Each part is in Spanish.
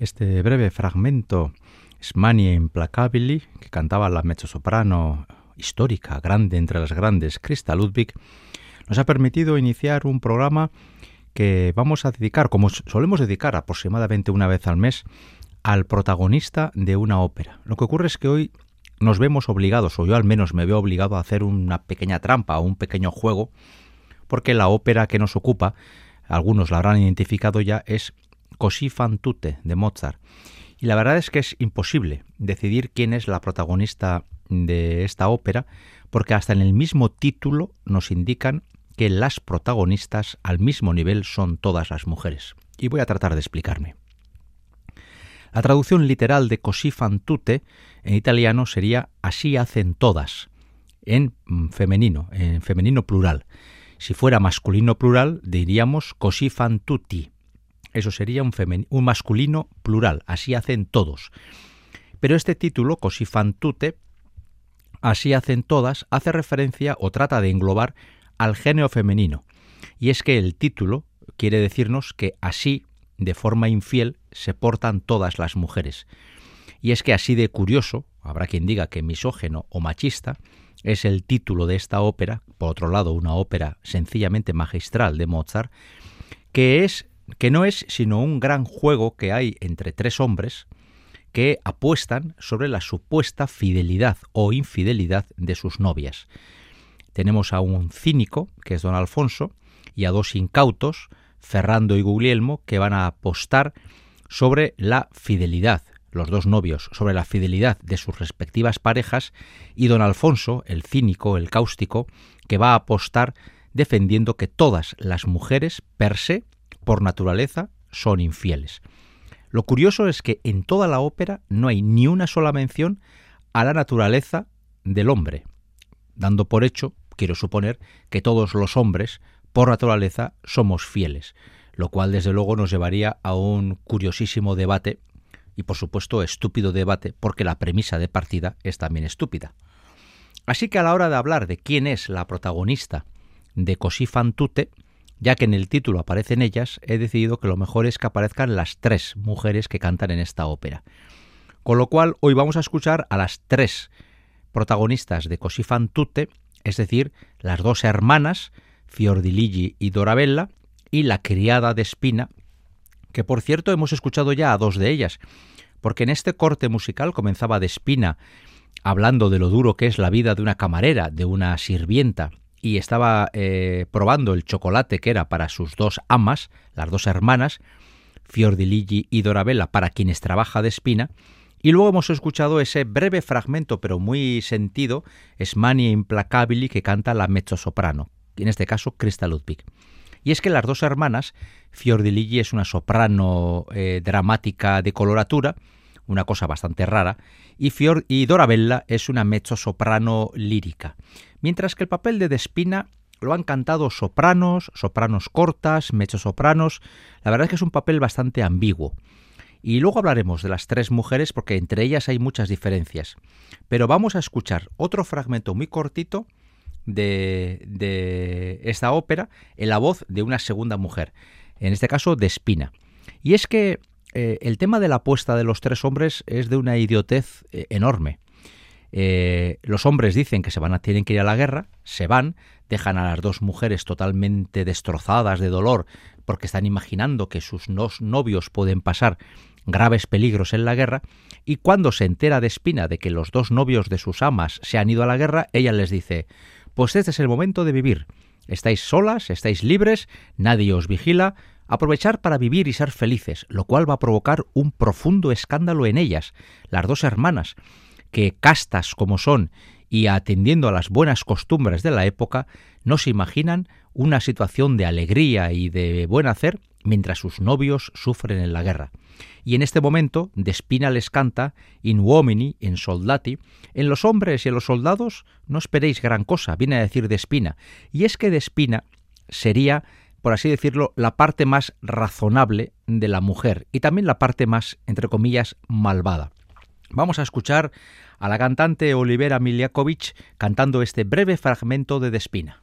Este breve fragmento Smania Implacabili, que cantaba la mezzosoprano histórica, grande entre las grandes, Krista Ludwig, nos ha permitido iniciar un programa que vamos a dedicar, como solemos dedicar aproximadamente una vez al mes, al protagonista de una ópera. Lo que ocurre es que hoy nos vemos obligados, o yo al menos me veo obligado a hacer una pequeña trampa o un pequeño juego, porque la ópera que nos ocupa, algunos la habrán identificado ya, es Così fan tutte de Mozart. Y la verdad es que es imposible decidir quién es la protagonista de esta ópera, porque hasta en el mismo título nos indican que las protagonistas al mismo nivel son todas las mujeres. Y voy a tratar de explicarme. La traducción literal de così fan tutte en italiano sería así hacen todas, en femenino, en femenino plural. Si fuera masculino plural, diríamos così fan tutti. Eso sería un, un masculino plural, así hacen todos. Pero este título, così fan tutte, así hacen todas, hace referencia o trata de englobar al género femenino. Y es que el título quiere decirnos que así, de forma infiel, se portan todas las mujeres. Y es que así de curioso, habrá quien diga que misógeno o machista, es el título de esta ópera, por otro lado una ópera sencillamente magistral de Mozart, que es que no es sino un gran juego que hay entre tres hombres que apuestan sobre la supuesta fidelidad o infidelidad de sus novias. Tenemos a un cínico, que es don Alfonso, y a dos incautos, Ferrando y Guglielmo, que van a apostar sobre la fidelidad, los dos novios, sobre la fidelidad de sus respectivas parejas, y don Alfonso, el cínico, el cáustico, que va a apostar defendiendo que todas las mujeres, per se, por naturaleza, son infieles. Lo curioso es que en toda la ópera no hay ni una sola mención a la naturaleza del hombre, dando por hecho, quiero suponer, que todos los hombres, por naturaleza, somos fieles, lo cual desde luego nos llevaría a un curiosísimo debate y por supuesto estúpido debate porque la premisa de partida es también estúpida. Así que a la hora de hablar de quién es la protagonista de Così fan tutte, ya que en el título aparecen ellas, he decidido que lo mejor es que aparezcan las tres mujeres que cantan en esta ópera. Con lo cual, hoy vamos a escuchar a las tres protagonistas de Così fan tutte, es decir, las dos hermanas, Fiordiligi y Dorabella, y la criada de Espina, que por cierto hemos escuchado ya a dos de ellas, porque en este corte musical comenzaba de Espina hablando de lo duro que es la vida de una camarera, de una sirvienta, y estaba eh, probando el chocolate que era para sus dos amas, las dos hermanas, Fiordiligi y Dorabella, para quienes trabaja de espina, y luego hemos escuchado ese breve fragmento, pero muy sentido, Smania Implacabili, que canta la mezzosoprano, en este caso Krista Ludwig. Y es que las dos hermanas, Fiordiligi es una soprano eh, dramática de coloratura, una cosa bastante rara, y, Fior y Dorabella es una mezzo-soprano lírica, mientras que el papel de Despina lo han cantado sopranos, sopranos cortas, mezzo-sopranos, la verdad es que es un papel bastante ambiguo. Y luego hablaremos de las tres mujeres porque entre ellas hay muchas diferencias. Pero vamos a escuchar otro fragmento muy cortito de, de esta ópera en la voz de una segunda mujer, en este caso de Espina. Y es que eh, el tema de la apuesta de los tres hombres es de una idiotez eh, enorme. Eh, los hombres dicen que se van a tienen que ir a la guerra, se van, dejan a las dos mujeres totalmente destrozadas de dolor porque están imaginando que sus novios pueden pasar graves peligros en la guerra, y cuando se entera de Espina de que los dos novios de sus amas se han ido a la guerra, ella les dice Pues este es el momento de vivir. Estáis solas, estáis libres, nadie os vigila, aprovechar para vivir y ser felices, lo cual va a provocar un profundo escándalo en ellas, las dos hermanas, que castas como son y atendiendo a las buenas costumbres de la época, no se imaginan una situación de alegría y de buen hacer mientras sus novios sufren en la guerra. Y en este momento, Despina les canta in uomini, in soldati, en los hombres y en los soldados no esperéis gran cosa, viene a decir Despina, y es que Despina sería por así decirlo, la parte más razonable de la mujer y también la parte más, entre comillas, malvada. Vamos a escuchar a la cantante Olivera Miliakovic cantando este breve fragmento de Despina.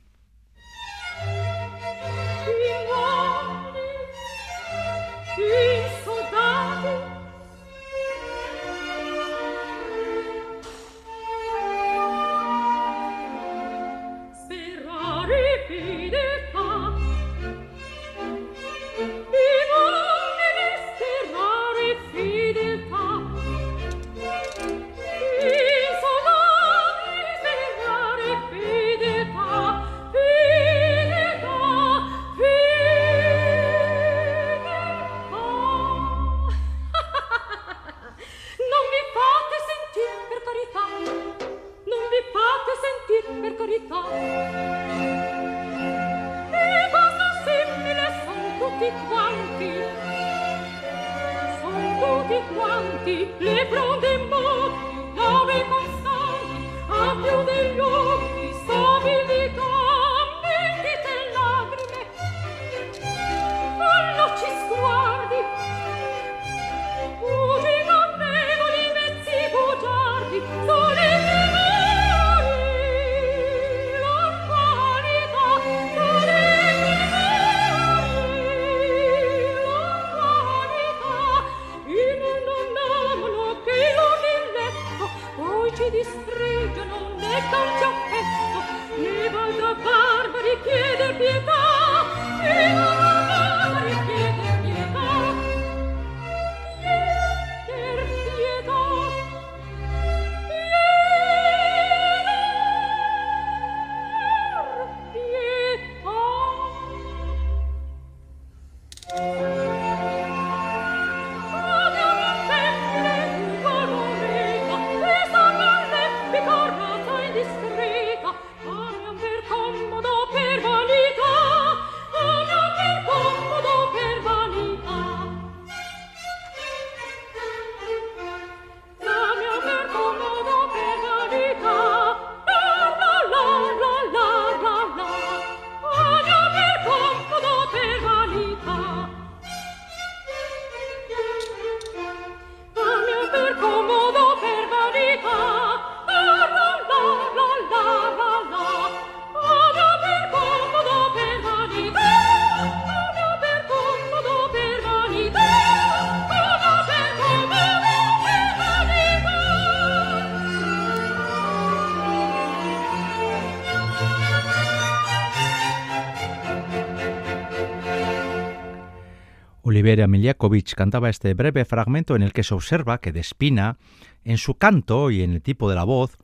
Miljakovic cantaba este breve fragmento en el que se observa que Despina, en su canto y en el tipo de la voz,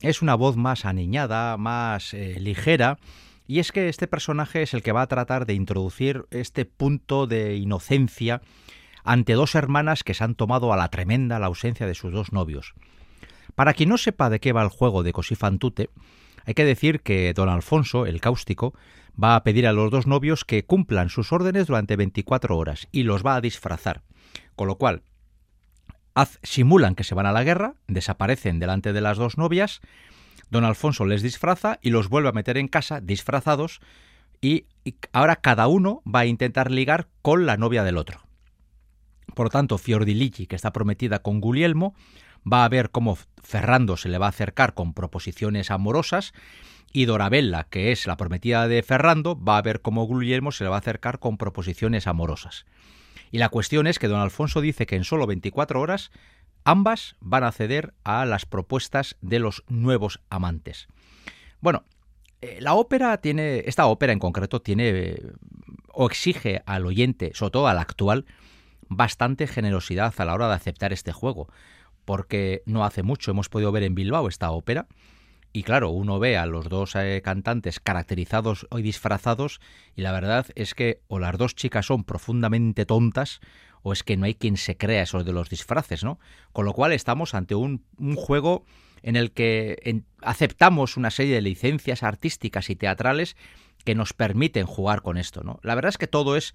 es una voz más aniñada, más eh, ligera, y es que este personaje es el que va a tratar de introducir este punto de inocencia ante dos hermanas que se han tomado a la tremenda la ausencia de sus dos novios. Para quien no sepa de qué va el juego de Cosifantute, hay que decir que don Alfonso, el cáustico, va a pedir a los dos novios que cumplan sus órdenes durante 24 horas y los va a disfrazar. Con lo cual, simulan que se van a la guerra, desaparecen delante de las dos novias, don Alfonso les disfraza y los vuelve a meter en casa disfrazados y, ahora cada uno va a intentar ligar con la novia del otro. Por tanto, Fiordiligi, que está prometida con Guglielmo, va a ver cómo Ferrando se le va a acercar con proposiciones amorosas y Dorabella, que es la prometida de Ferrando, va a ver cómo Guglielmo se le va a acercar con proposiciones amorosas. Y la cuestión es que don Alfonso dice que en solo 24 horas ambas van a ceder a las propuestas de los nuevos amantes. Bueno, eh, la ópera tiene, esta ópera en concreto tiene o exige al oyente, sobre todo al actual, bastante generosidad a la hora de aceptar este juego, porque no hace mucho hemos podido ver en Bilbao esta ópera y claro, uno ve a los dos eh, cantantes caracterizados y disfrazados y la verdad es que o las dos chicas son profundamente tontas o es que no hay quien se crea eso de los disfraces, ¿no? Con lo cual estamos ante un, juego en el que aceptamos una serie de licencias artísticas y teatrales que nos permiten jugar con esto, ¿no? La verdad es que todo es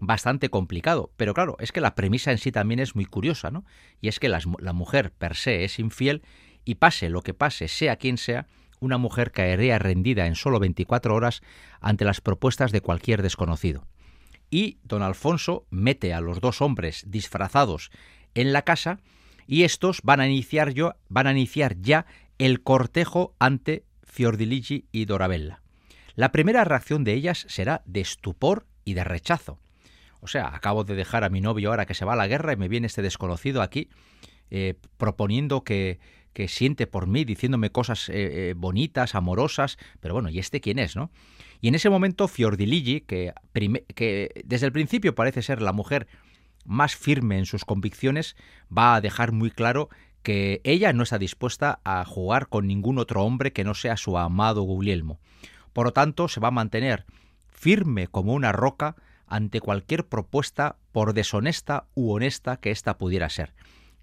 bastante complicado, pero claro, es que la premisa en sí también es muy curiosa, ¿no? Y es que la mujer per se es infiel y pase lo que pase, sea quien sea, una mujer caería rendida en solo 24 horas ante las propuestas de cualquier desconocido. Y don Alfonso mete a los dos hombres disfrazados en la casa y estos van a iniciar, yo, van a iniciar ya el cortejo ante Fiordiligi y Dorabella. La primera reacción de ellas será de estupor y de rechazo. O sea, acabo de dejar a mi novio ahora que se va a la guerra y me viene este desconocido aquí eh, proponiendo que, que siente por mí, diciéndome cosas eh, eh, bonitas, amorosas, pero bueno, ¿y este quién es, no? Y en ese momento Fiordiligi, que, que desde el principio parece ser la mujer más firme en sus convicciones, va a dejar muy claro que ella no está dispuesta a jugar con ningún otro hombre que no sea su amado Guglielmo. Por lo tanto, se va a mantener firme como una roca ante cualquier propuesta, por deshonesta u honesta que ésta pudiera ser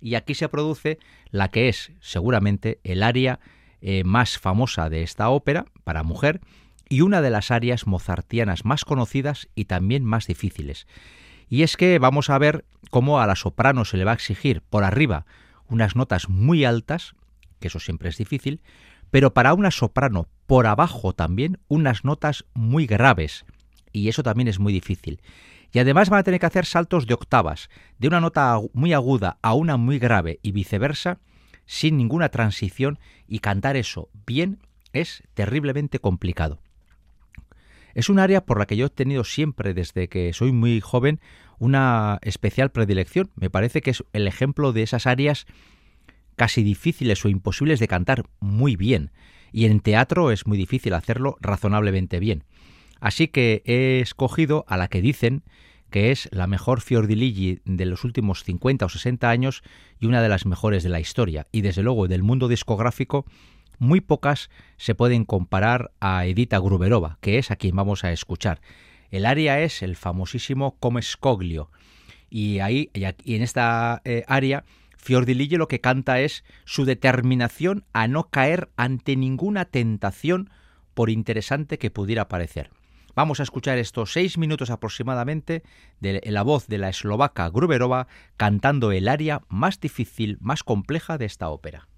y aquí se produce la que es seguramente el área eh, más famosa de esta ópera para mujer y una de las áreas mozartianas más conocidas y también más difíciles. Y es que vamos a ver cómo a la soprano se le va a exigir por arriba unas notas muy altas, que eso siempre es difícil, pero para una soprano por abajo también unas notas muy graves, y eso también es muy difícil. Y además van a tener que hacer saltos de octavas, de una nota muy aguda a una muy grave y viceversa, sin ninguna transición, y cantar eso bien es terriblemente complicado. Es un área por la que yo he tenido siempre, desde que soy muy joven, una especial predilección. Me parece que es el ejemplo de esas áreas casi difíciles o imposibles de cantar muy bien. Y en teatro es muy difícil hacerlo razonablemente bien. Así que he escogido a la que dicen que es la mejor Fiordiligi de los últimos 50 o 60 años y una de las mejores de la historia. Y desde luego del mundo discográfico, muy pocas se pueden comparar a Edita Gruberova, que es a quien vamos a escuchar. El área es el famosísimo Come Scoglio. Y ahí, y en esta eh, área, Fiordiligi lo que canta es su determinación a no caer ante ninguna tentación, por interesante que pudiera parecer. Vamos a escuchar estos seis minutos aproximadamente de la voz de la eslovaca Gruberova cantando el aria más difícil, más compleja de esta ópera.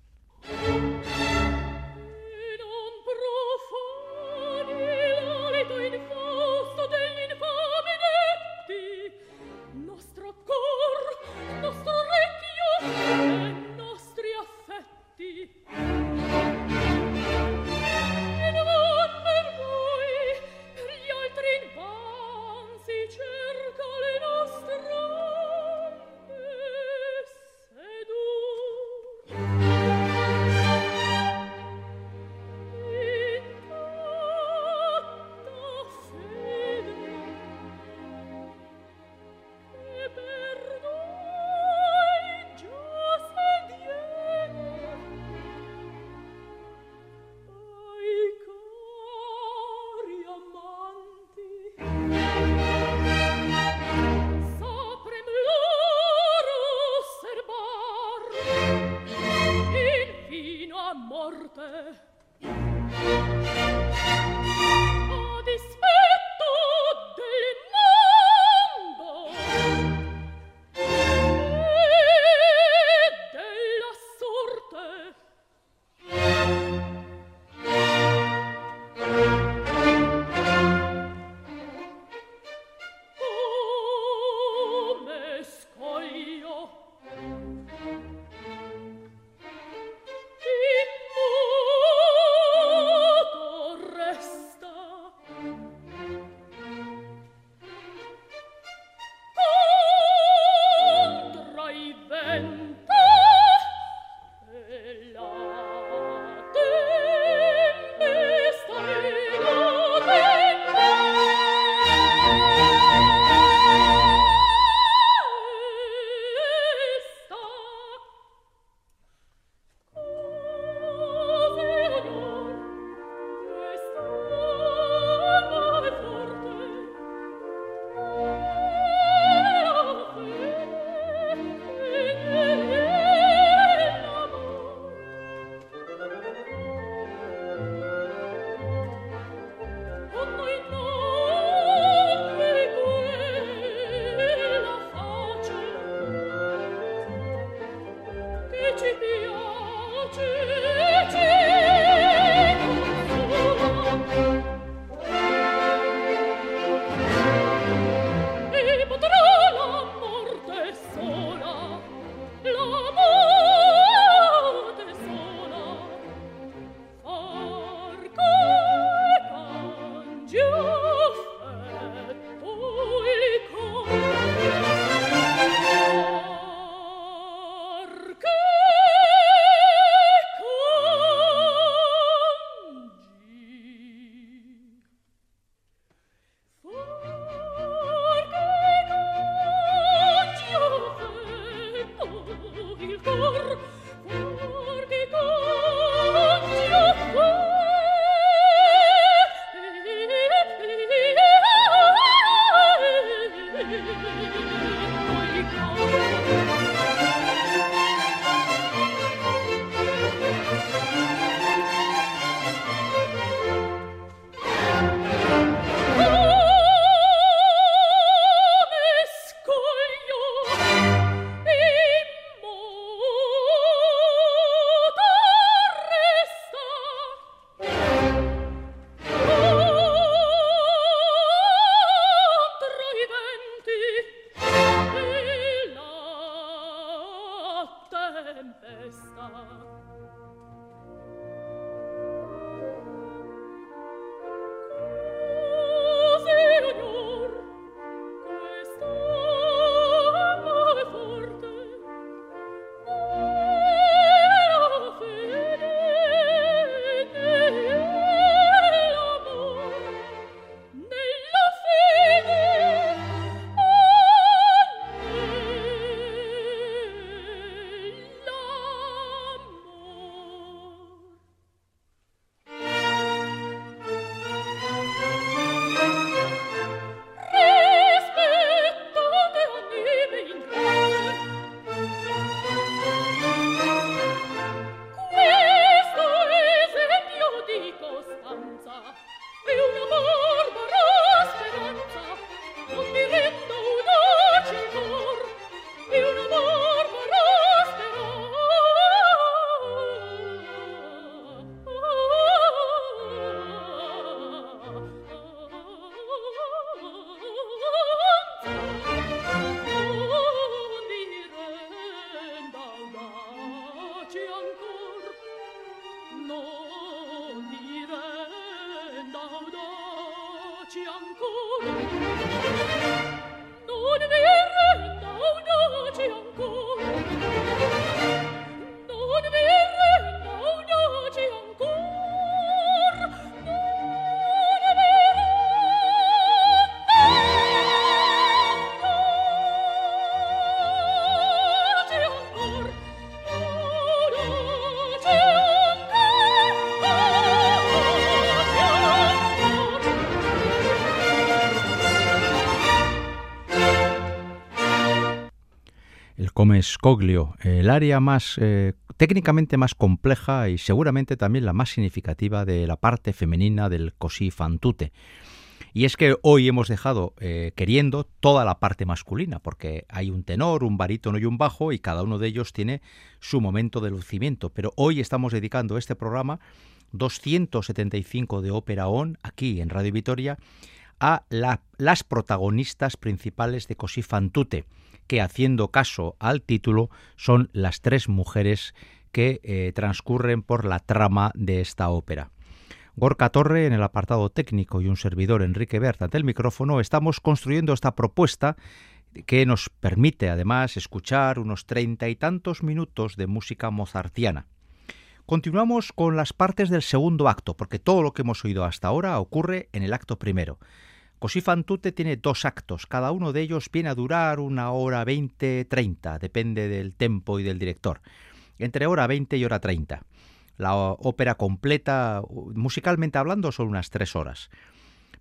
Come Scoglio, el área más eh, técnicamente más compleja y seguramente también la más significativa de la parte femenina del così fan tutte. Y es que hoy hemos dejado eh, queriendo toda la parte masculina, porque hay un tenor, un barítono y un bajo, y cada uno de ellos tiene su momento de lucimiento. Pero hoy estamos dedicando este programa 275 de Ópera On, aquí en Radio Vitoria, a las protagonistas principales de Così fan tutte que, haciendo caso al título, son las tres mujeres que eh, transcurren por la trama de esta ópera. Gorka Torre en el apartado técnico y un servidor Enrique Berta ante el micrófono estamos construyendo esta propuesta que nos permite además escuchar unos treinta y tantos minutos de música mozartiana. Continuamos con las partes del segundo acto, porque todo lo que hemos oído hasta ahora ocurre en el acto primero. Così fan tutte tiene dos actos, cada uno de ellos viene a durar una hora 20, 30, depende del tempo y del director, entre hora 20 y hora 30. La ópera completa, musicalmente hablando, son unas tres horas.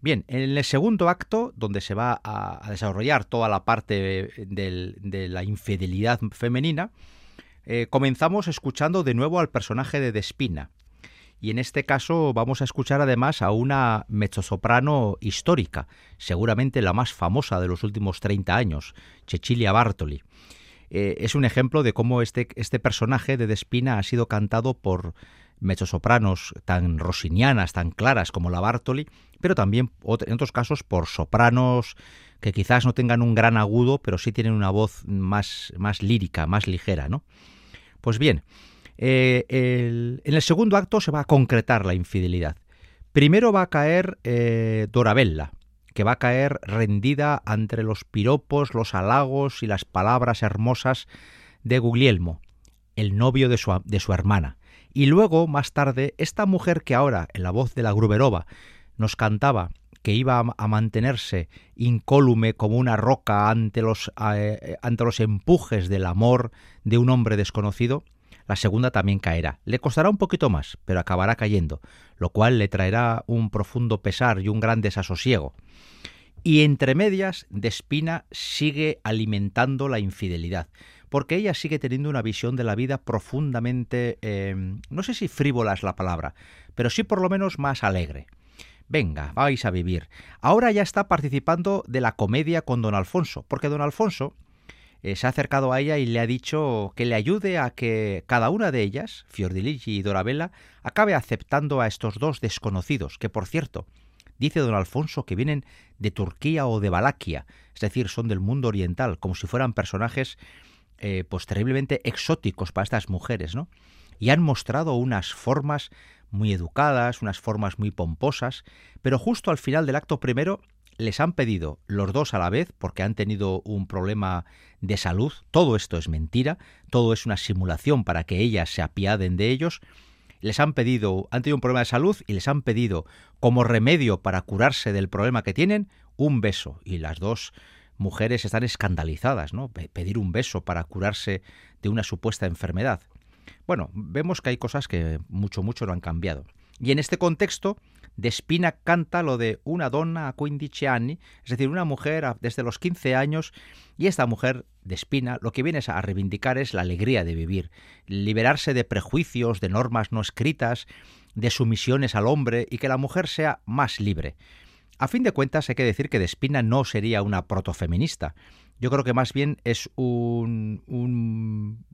Bien, en el segundo acto, donde se va a, desarrollar toda la parte de la infidelidad femenina, eh, comenzamos escuchando de nuevo al personaje de Despina. Y en este caso vamos a escuchar además a una mezzosoprano histórica, seguramente la más famosa de los últimos 30 años, Cecilia Bartoli. Eh, es un ejemplo de cómo este, este personaje de Despina ha sido cantado por mezzosopranos tan rosinianas, tan claras como la Bartoli, pero también en otros casos por sopranos que quizás no tengan un gran agudo, pero sí tienen una voz más, más lírica, más ligera, ¿no? Pues bien, eh, en el segundo acto se va a concretar la infidelidad. Primero va a caer eh, Dorabella, que va a caer rendida ante los piropos, los halagos y las palabras hermosas de Guglielmo, el novio de su, de su hermana. Y luego, más tarde, esta mujer que ahora, en la voz de la Gruberova, nos cantaba que iba a mantenerse incólume como una roca ante los, eh, ante los empujes del amor de un hombre desconocido, la segunda también caerá. Le costará un poquito más, pero acabará cayendo, lo cual le traerá un profundo pesar y un gran desasosiego. Y entre medias, Despina sigue alimentando la infidelidad, porque ella sigue teniendo una visión de la vida profundamente, eh, no sé si frívola es la palabra, pero sí por lo menos más alegre. Venga, vais a vivir. Ahora ya está participando de la comedia con don Alfonso, porque don Alfonso eh, se ha acercado a ella y le ha dicho que le ayude a que cada una de ellas, Fiordiligi y Dorabella, acabe aceptando a estos dos desconocidos, que por cierto, dice don Alfonso que vienen de Turquía o de Valaquia, es decir, son del mundo oriental, como si fueran personajes eh, pues terriblemente exóticos para estas mujeres, ¿no? Y han mostrado unas formas muy educadas, unas formas muy pomposas, pero justo al final del acto primero les han pedido los dos a la vez porque han tenido un problema de salud. Todo esto es mentira, todo es una simulación para que ellas se apiaden de ellos. Les han pedido, han tenido un problema de salud y les han pedido como remedio para curarse del problema que tienen un beso. Y las dos mujeres están escandalizadas, ¿no? Pedir un beso para curarse de una supuesta enfermedad. Bueno, vemos que hay cosas que mucho, mucho no han cambiado. Y en este contexto, Despina canta lo de una donna a 15 anni, es decir, una mujer desde los 15 años, y esta mujer Despina lo que viene a reivindicar es la alegría de vivir, liberarse de prejuicios, de normas no escritas, de sumisiones al hombre y que la mujer sea más libre. A fin de cuentas, hay que decir que Despina no sería una protofeminista. Yo creo que más bien es un, un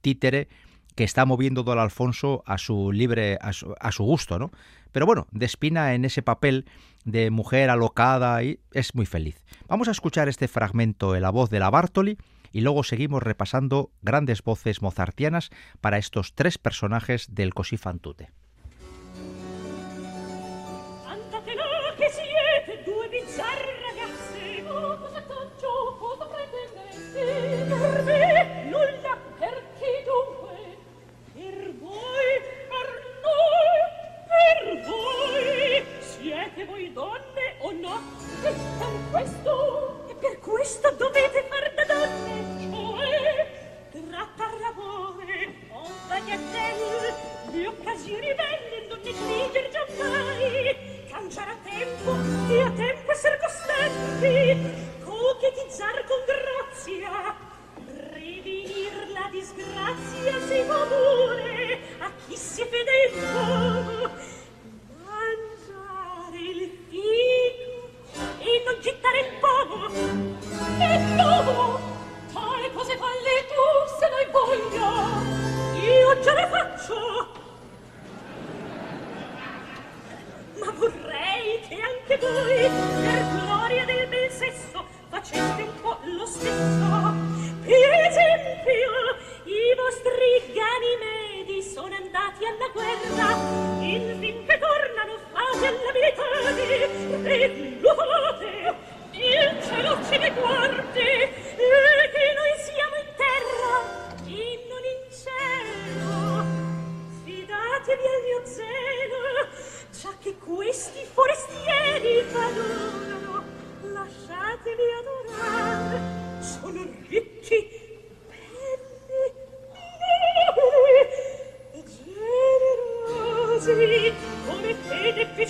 títere que está moviendo Don Alfonso a su libre, a su, gusto, ¿no? Pero bueno, Despina en ese papel de mujer alocada y es muy feliz. Vamos a escuchar este fragmento en la voz de la Bartoli y luego seguimos repasando grandes voces mozartianas para estos tres personajes del Così fan tutte.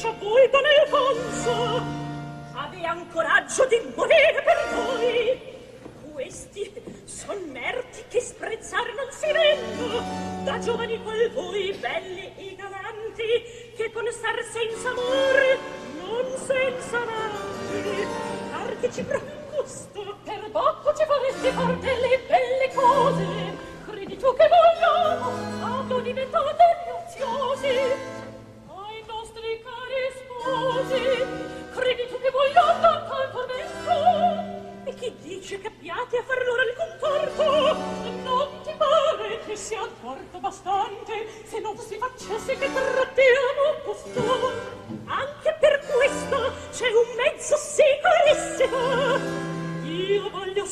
Fede fece a voi Don Alfonso. Avean coraggio di morire per voi. Questi son merti che sprezzar non si venno, da giovani qual voi, belli e galanti, che con star senza amore, non senza amanti, perché ci proprio gusto per bocco ci faresti far delle belle cose credi tu che vogliamo abbiamo diventato oziosi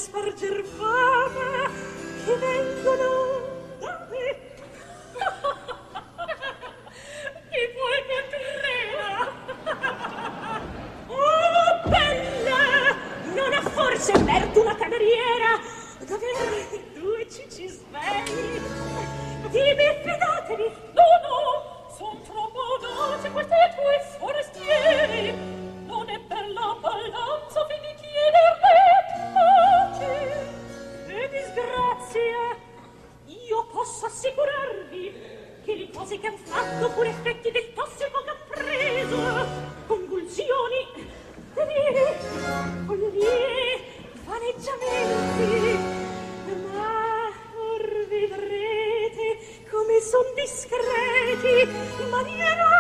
sparger fama che vengono ha forse aperto una cameriera dove due ci ci svegli? Dimmi, fidatevi! No, no! Son troppo audace queste tue forestieri! Non è per la balanza fin di chiederne che disgrazia! Io posso assicurarvi che le cose che han fatto pur effetti del tossico che han preso, convulsioni, follie, follie, vaneggiamenti ma or vedrete come son discreti maniera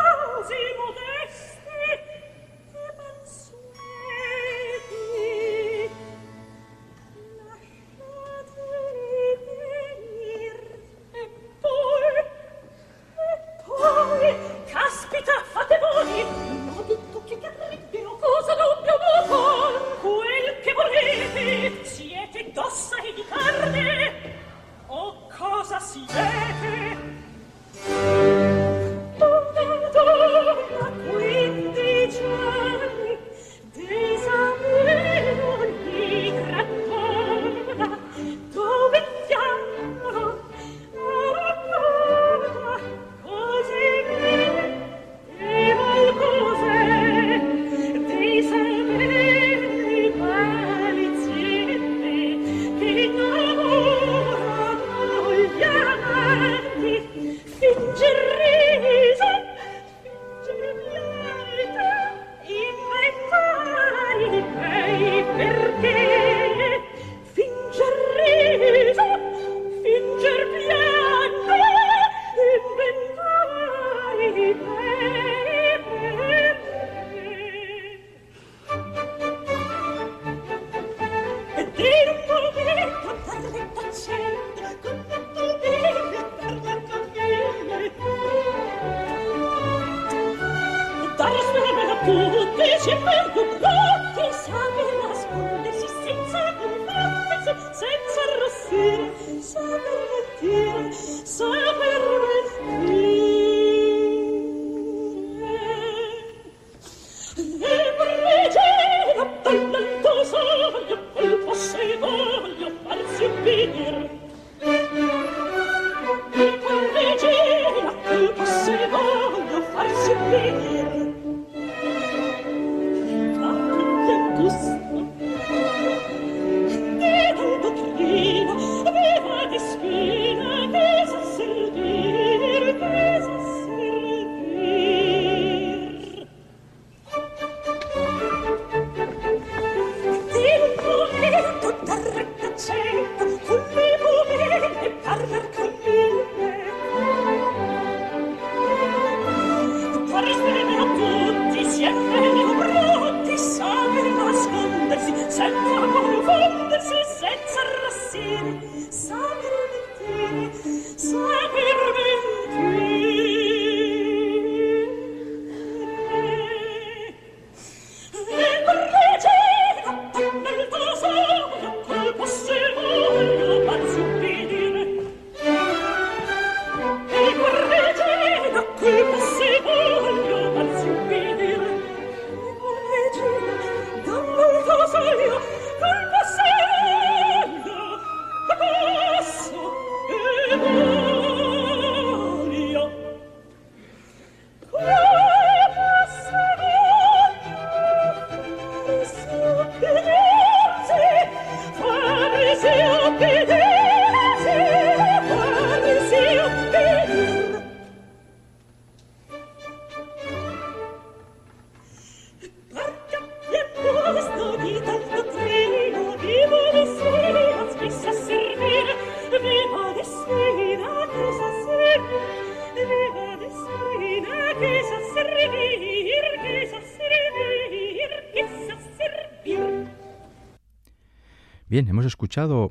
Bien, hemos escuchado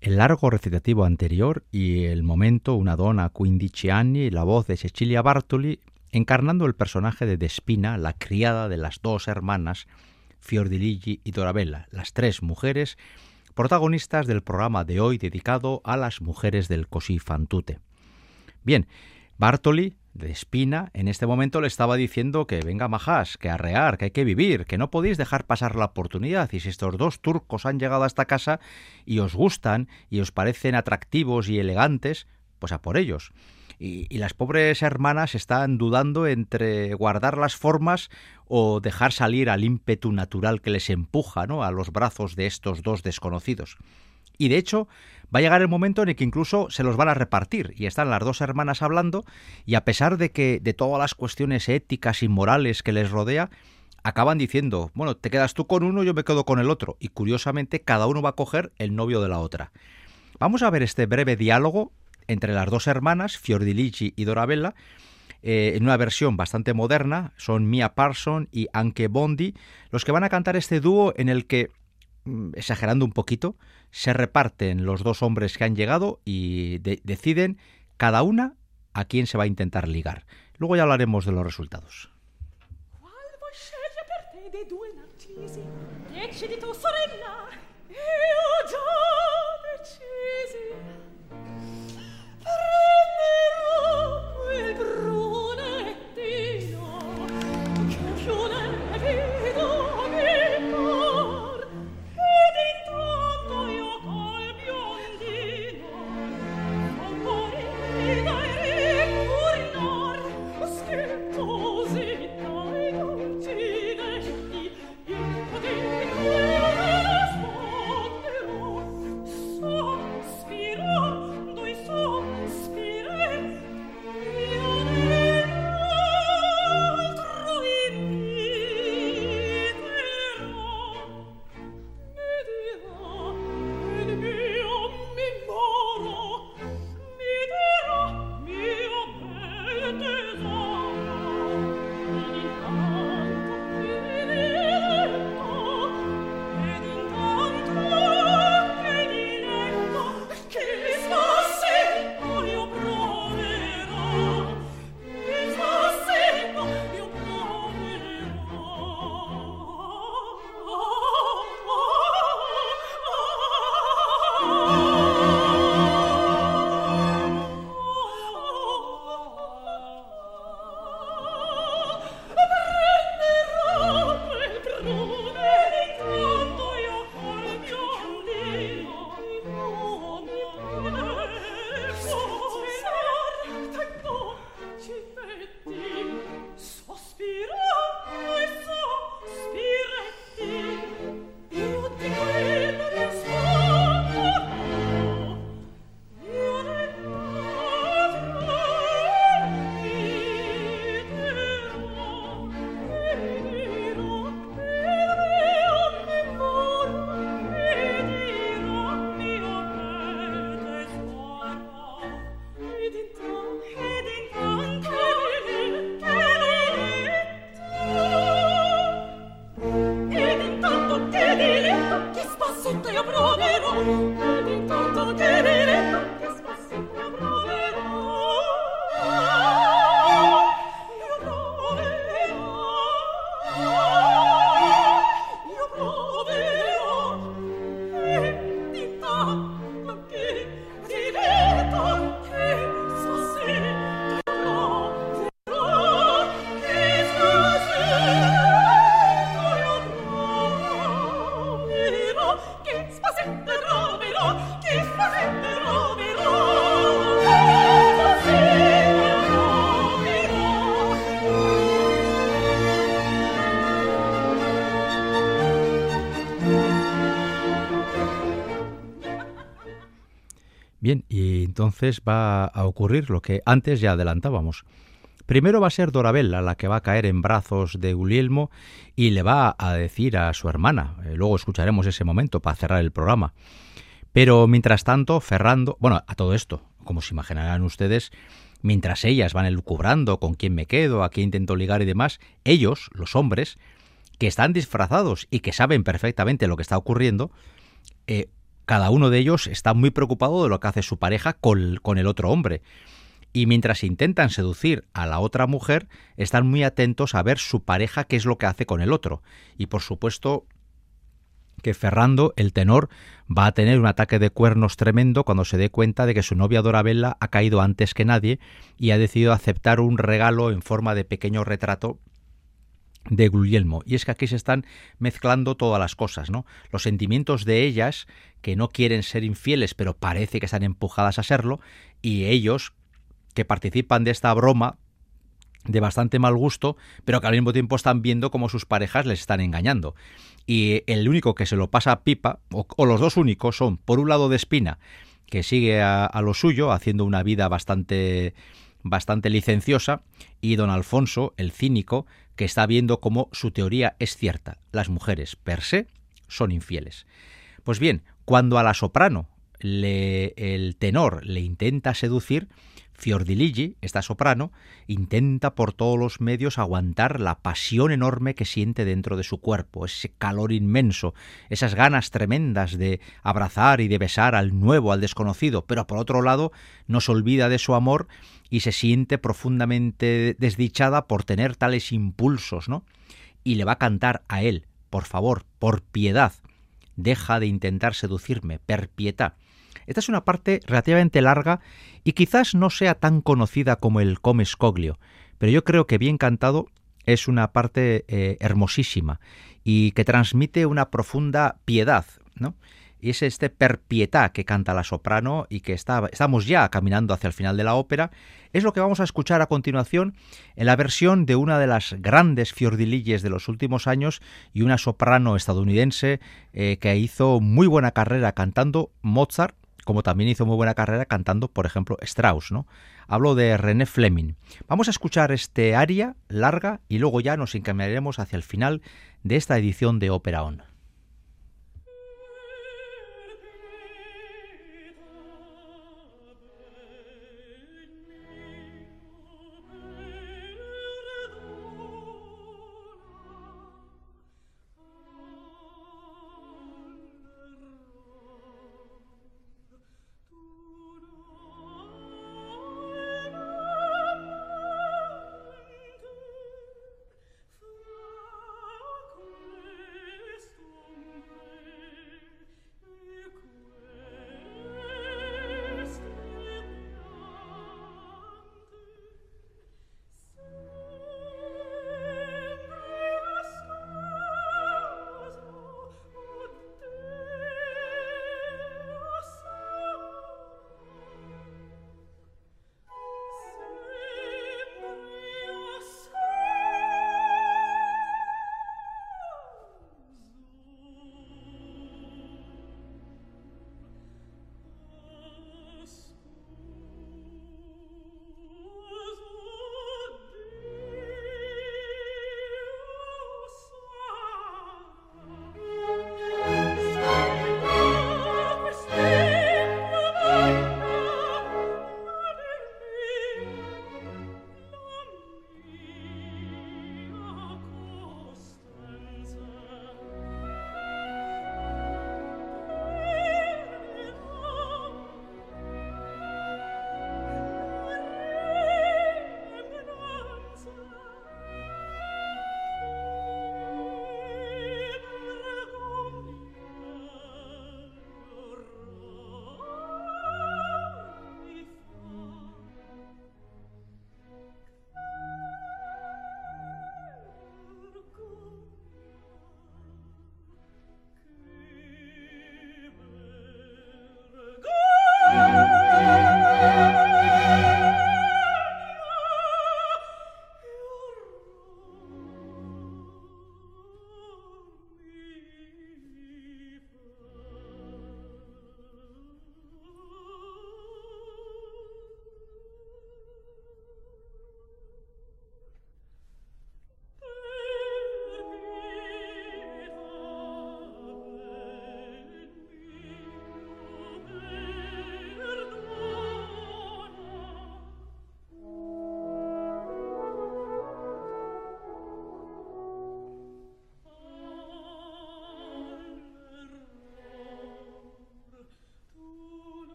el largo recitativo anterior y el momento una donna quindici anni, la voz de Cecilia Bartoli, encarnando el personaje de Despina, la criada de las dos hermanas Fiordiligi y Dorabella, las tres mujeres protagonistas del programa de hoy dedicado a las mujeres del Così fan tutte. Bien, Bartoli de Espina en este momento le estaba diciendo que venga majás, que arrear, que hay que vivir, que no podéis dejar pasar la oportunidad. Y si estos dos turcos han llegado a esta casa y os gustan y os parecen atractivos y elegantes, pues a por ellos. Y, y, las pobres hermanas están dudando entre guardar las formas o dejar salir al ímpetu natural que les empuja ¿no? a los brazos de estos dos desconocidos. Y de hecho, va a llegar el momento en el que incluso se los van a repartir y están las dos hermanas hablando y a pesar de que de todas las cuestiones éticas y morales que les rodea, acaban diciendo, bueno, te quedas tú con uno, yo me quedo con el otro y curiosamente cada uno va a coger el novio de la otra. Vamos a ver este breve diálogo entre las dos hermanas, Fiordilici y Dorabella, eh, en una versión bastante moderna, son Mia Parson y Anke Bondi, los que van a cantar este dúo en el que, Mm, exagerando un poquito, se reparten los dos hombres que han llegado y deciden cada una a quién se va a intentar ligar. Luego ya hablaremos de los resultados. ¿Cuál entonces va a ocurrir lo que antes ya adelantábamos. Primero va a ser Dorabella la que va a caer en brazos de Guglielmo y le va a decir a su hermana. Eh, luego escucharemos ese momento para cerrar el programa. Pero mientras tanto, Ferrando, bueno, a todo esto, como se imaginarán ustedes, mientras ellas van elucubrando con quién me quedo, a quién intento ligar y demás, ellos, los hombres, que están disfrazados y que saben perfectamente lo que está ocurriendo, eh, cada uno de ellos está muy preocupado de lo que hace su pareja con, con, el otro hombre. Y mientras intentan seducir a la otra mujer, están muy atentos a ver su pareja qué es lo que hace con el otro. Y por supuesto que Ferrando, el tenor, va a tener un ataque de cuernos tremendo cuando se dé cuenta de que su novia Dorabella ha caído antes que nadie y ha decidido aceptar un regalo en forma de pequeño retrato de Guglielmo. Y es que aquí se están mezclando todas las cosas, ¿no? Los sentimientos de ellas, que no quieren ser infieles, pero parece que están empujadas a serlo, y ellos, que participan de esta broma de bastante mal gusto, pero que al mismo tiempo están viendo cómo sus parejas les están engañando. Y el único que se lo pasa a pipa, o, los dos únicos, son, por un lado, de Espina, que sigue a, a lo suyo, haciendo una vida bastante bastante licenciosa, y don Alfonso, el cínico, que está viendo cómo su teoría es cierta. Las mujeres, per se, son infieles. Pues bien, cuando a la soprano le, el tenor le intenta seducir, Fiordiligi, esta soprano, intenta por todos los medios aguantar la pasión enorme que siente dentro de su cuerpo, ese calor inmenso, esas ganas tremendas de abrazar y de besar al nuevo, al desconocido, pero por otro lado no se olvida de su amor y se siente profundamente desdichada por tener tales impulsos, ¿no? Y le va a cantar a él, por favor, por piedad, deja de intentar seducirme, per pietà. Esta es una parte relativamente larga y quizás no sea tan conocida como el Come Scoglio, pero yo creo que bien cantado es una parte eh, hermosísima y que transmite una profunda piedad, ¿no? Y es este perpietá que canta la soprano y que está, estamos ya caminando hacia el final de la ópera, es lo que vamos a escuchar a continuación en la versión de una de las grandes fiordililles de los últimos años y una soprano estadounidense eh, que hizo muy buena carrera cantando Mozart, como también hizo muy buena carrera cantando, por ejemplo, Strauss, ¿no? Hablo de René Fleming. Vamos a escuchar este aria larga y luego ya nos encaminaremos hacia el final de esta edición de Ópera On.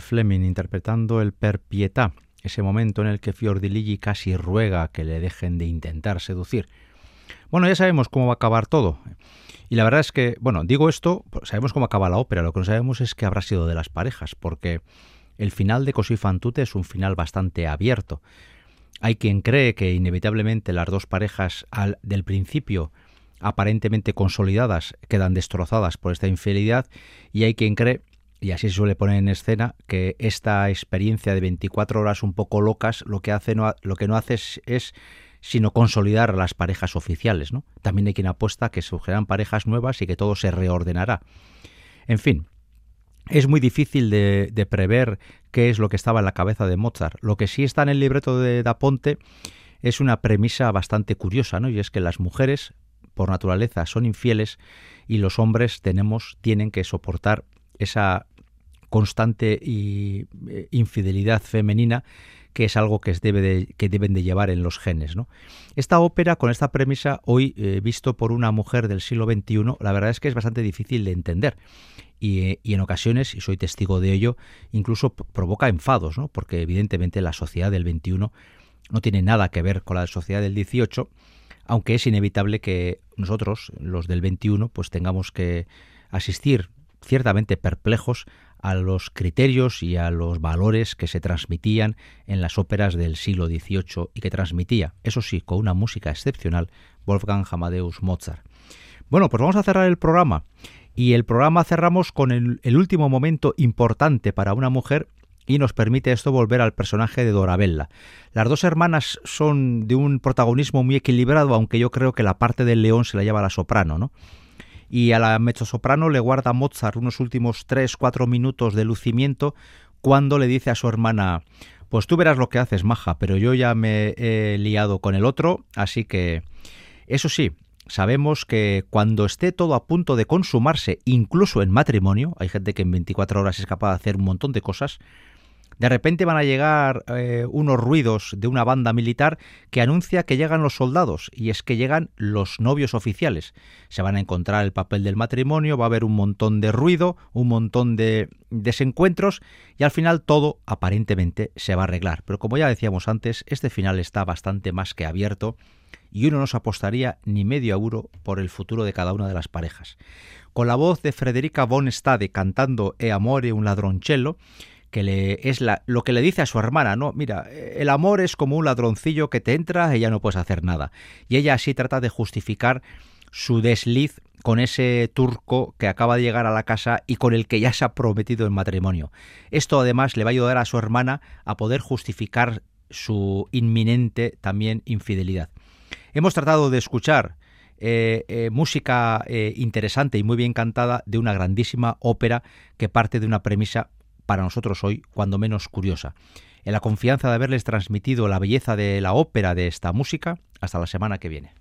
Fleming interpretando el Per Pietà, ese momento en el que Fiordiligi casi ruega que le dejen de intentar seducir. Bueno, ya sabemos cómo va a acabar todo. Y la verdad es que, bueno, digo esto, sabemos cómo acaba la ópera, lo que no sabemos es qué habrá sido de las parejas, porque el final de Così fan tutte es un final bastante abierto. Hay quien cree que inevitablemente las dos parejas al, del principio aparentemente consolidadas quedan destrozadas por esta infidelidad y hay quien cree y así se suele poner en escena que esta experiencia de 24 horas un poco locas lo que hace no, lo que no hace es, sino consolidar las parejas oficiales, ¿no? También hay quien apuesta que surgirán parejas nuevas y que todo se reordenará. En fin, es muy difícil de, de, prever qué es lo que estaba en la cabeza de Mozart. Lo que sí está en el libreto de Da Ponte es una premisa bastante curiosa, ¿no? Y es que las mujeres, por naturaleza, son infieles y los hombres tenemos, tienen que soportar esa constante y, eh, infidelidad femenina que es algo que, debe de, que deben de llevar en los genes. ¿no? Esta ópera, con esta premisa, hoy eh, visto por una mujer del siglo XXI, la verdad es que es bastante difícil de entender. Y, eh, en ocasiones, y soy testigo de ello, incluso provoca enfados, ¿no? porque evidentemente la sociedad del XXI no tiene nada que ver con la sociedad del XVIII, aunque es inevitable que nosotros, los del XXI, pues tengamos que asistir ciertamente perplejos a los criterios y a los valores que se transmitían en las óperas del siglo XVIII y que transmitía, eso sí, con una música excepcional, Wolfgang Amadeus Mozart. Bueno, pues vamos a cerrar el programa. Y el programa cerramos con el, el último momento importante para una mujer y nos permite esto volver al personaje de Dorabella. Las dos hermanas son de un protagonismo muy equilibrado, aunque yo creo que la parte del león se la lleva la soprano, ¿no? Y a la mezzosoprano le guarda Mozart unos últimos 3-4 minutos de lucimiento cuando le dice a su hermana pues tú verás lo que haces, maja, pero yo ya me he liado con el otro, así que eso sí, sabemos que cuando esté todo a punto de consumarse, incluso en matrimonio, hay gente que en 24 horas es capaz de hacer un montón de cosas, de repente van a llegar eh, unos ruidos de una banda militar que anuncia que llegan los soldados, y es que llegan los novios oficiales. Se van a encontrar el papel del matrimonio, va a haber un montón de ruido, un montón de desencuentros, y al final todo aparentemente se va a arreglar. Pero como ya decíamos antes, este final está bastante más que abierto, y uno no se apostaría ni medio euro por el futuro de cada una de las parejas. Con la voz de Frederica von Stade cantando E amore un ladroncello, que le, es la, lo que le dice a su hermana, ¿no? Mira, el amor es como un ladroncillo que te entra y ya no puedes hacer nada. Y ella así trata de justificar su desliz con ese turco que acaba de llegar a la casa y con el que ya se ha prometido el matrimonio. Esto además le va a ayudar a su hermana a poder justificar su inminente también infidelidad. Hemos tratado de escuchar eh, eh, música eh, interesante y muy bien cantada de una grandísima ópera que parte de una premisa para nosotros hoy, cuando menos curiosa. En la confianza de haberles transmitido la belleza de la ópera de esta música, hasta la semana que viene.